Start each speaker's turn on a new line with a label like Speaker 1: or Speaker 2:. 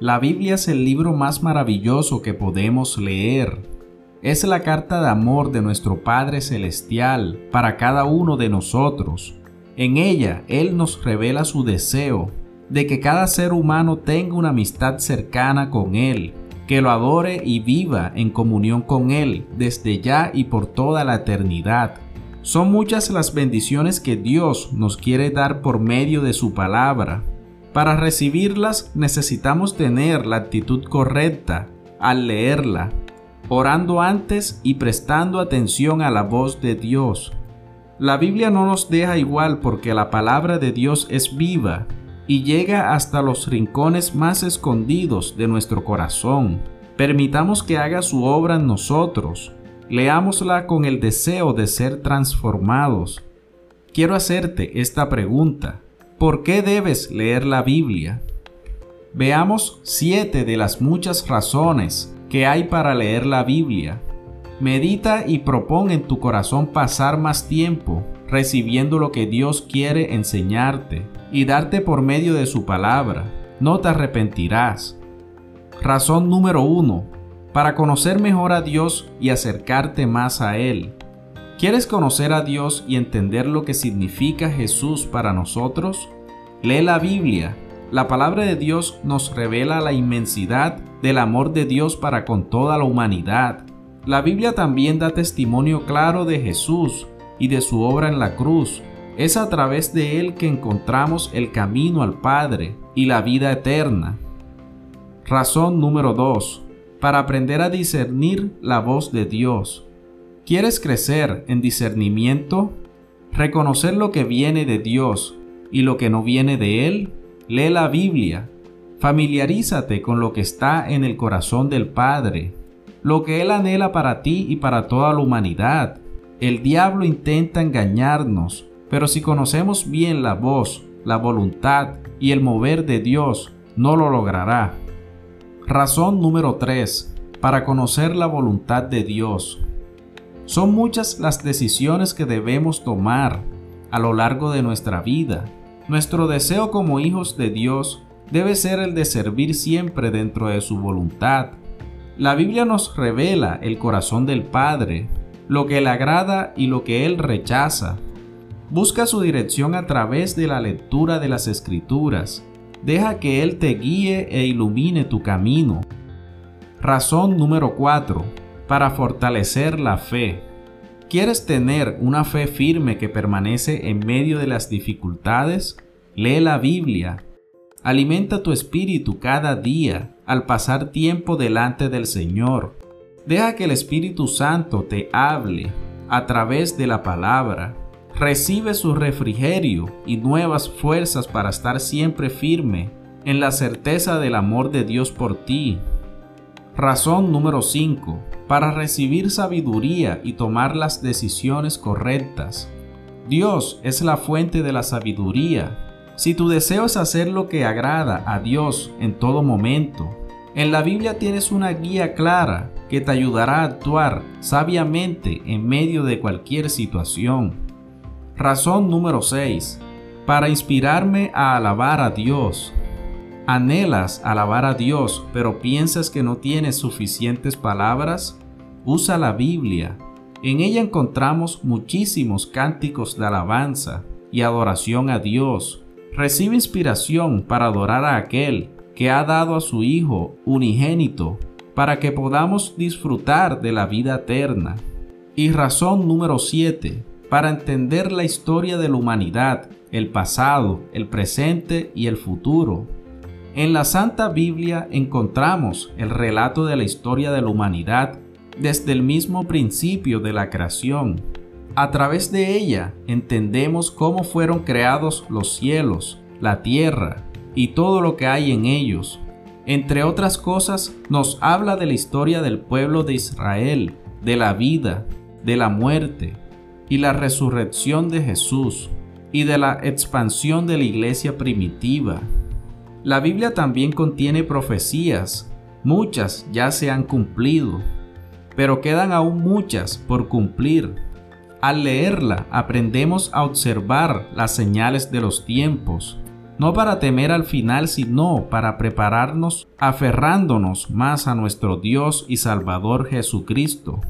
Speaker 1: La Biblia es el libro más maravilloso que podemos leer. Es la carta de amor de nuestro Padre Celestial para cada uno de nosotros. En ella Él nos revela su deseo de que cada ser humano tenga una amistad cercana con Él, que lo adore y viva en comunión con Él desde ya y por toda la eternidad. Son muchas las bendiciones que Dios nos quiere dar por medio de su palabra. Para recibirlas necesitamos tener la actitud correcta al leerla, orando antes y prestando atención a la voz de Dios. La Biblia no nos deja igual porque la palabra de Dios es viva y llega hasta los rincones más escondidos de nuestro corazón. Permitamos que haga su obra en nosotros Leámosla con el deseo de ser transformados. Quiero hacerte esta pregunta. ¿Por qué debes leer la Biblia? Veamos siete de las muchas razones que hay para leer la Biblia. Medita y propón en tu corazón pasar más tiempo recibiendo lo que Dios quiere enseñarte y darte por medio de su palabra. No te arrepentirás. Razón número uno para conocer mejor a Dios y acercarte más a Él. ¿Quieres conocer a Dios y entender lo que significa Jesús para nosotros? Lee la Biblia. La palabra de Dios nos revela la inmensidad del amor de Dios para con toda la humanidad. La Biblia también da testimonio claro de Jesús y de su obra en la cruz. Es a través de Él que encontramos el camino al Padre y la vida eterna. Razón número 2 para aprender a discernir la voz de Dios. ¿Quieres crecer en discernimiento? ¿Reconocer lo que viene de Dios y lo que no viene de Él? Lee la Biblia. Familiarízate con lo que está en el corazón del Padre, lo que Él anhela para ti y para toda la humanidad. El diablo intenta engañarnos, pero si conocemos bien la voz, la voluntad y el mover de Dios, no lo logrará. Razón número 3. Para conocer la voluntad de Dios. Son muchas las decisiones que debemos tomar a lo largo de nuestra vida. Nuestro deseo como hijos de Dios debe ser el de servir siempre dentro de su voluntad. La Biblia nos revela el corazón del Padre, lo que le agrada y lo que Él rechaza. Busca su dirección a través de la lectura de las Escrituras Deja que Él te guíe e ilumine tu camino. Razón número 4. Para fortalecer la fe. ¿Quieres tener una fe firme que permanece en medio de las dificultades? Lee la Biblia. Alimenta tu espíritu cada día al pasar tiempo delante del Señor. Deja que el Espíritu Santo te hable a través de la palabra recibe su refrigerio y nuevas fuerzas para estar siempre firme en la certeza del amor de Dios por ti. Razón número 5. Para recibir sabiduría y tomar las decisiones correctas. Dios es la fuente de la sabiduría. Si tu deseo es hacer lo que agrada a Dios en todo momento, en la Biblia tienes una guía clara que te ayudará a actuar sabiamente en medio de cualquier situación. Razón número 6. Para inspirarme a alabar a Dios. ¿Anhelas alabar a Dios pero piensas que no tienes suficientes palabras? Usa la Biblia. En ella encontramos muchísimos cánticos de alabanza y adoración a Dios. Recibe inspiración para adorar a aquel que ha dado a su Hijo unigénito para que podamos disfrutar de la vida eterna. Y razón número 7 para entender la historia de la humanidad, el pasado, el presente y el futuro. En la Santa Biblia encontramos el relato de la historia de la humanidad desde el mismo principio de la creación. A través de ella entendemos cómo fueron creados los cielos, la tierra y todo lo que hay en ellos. Entre otras cosas, nos habla de la historia del pueblo de Israel, de la vida, de la muerte, y la resurrección de Jesús y de la expansión de la iglesia primitiva. La Biblia también contiene profecías, muchas ya se han cumplido, pero quedan aún muchas por cumplir. Al leerla aprendemos a observar las señales de los tiempos. no para temer al final, sino para prepararnos aferrándonos más a nuestro Dios y Salvador Jesucristo,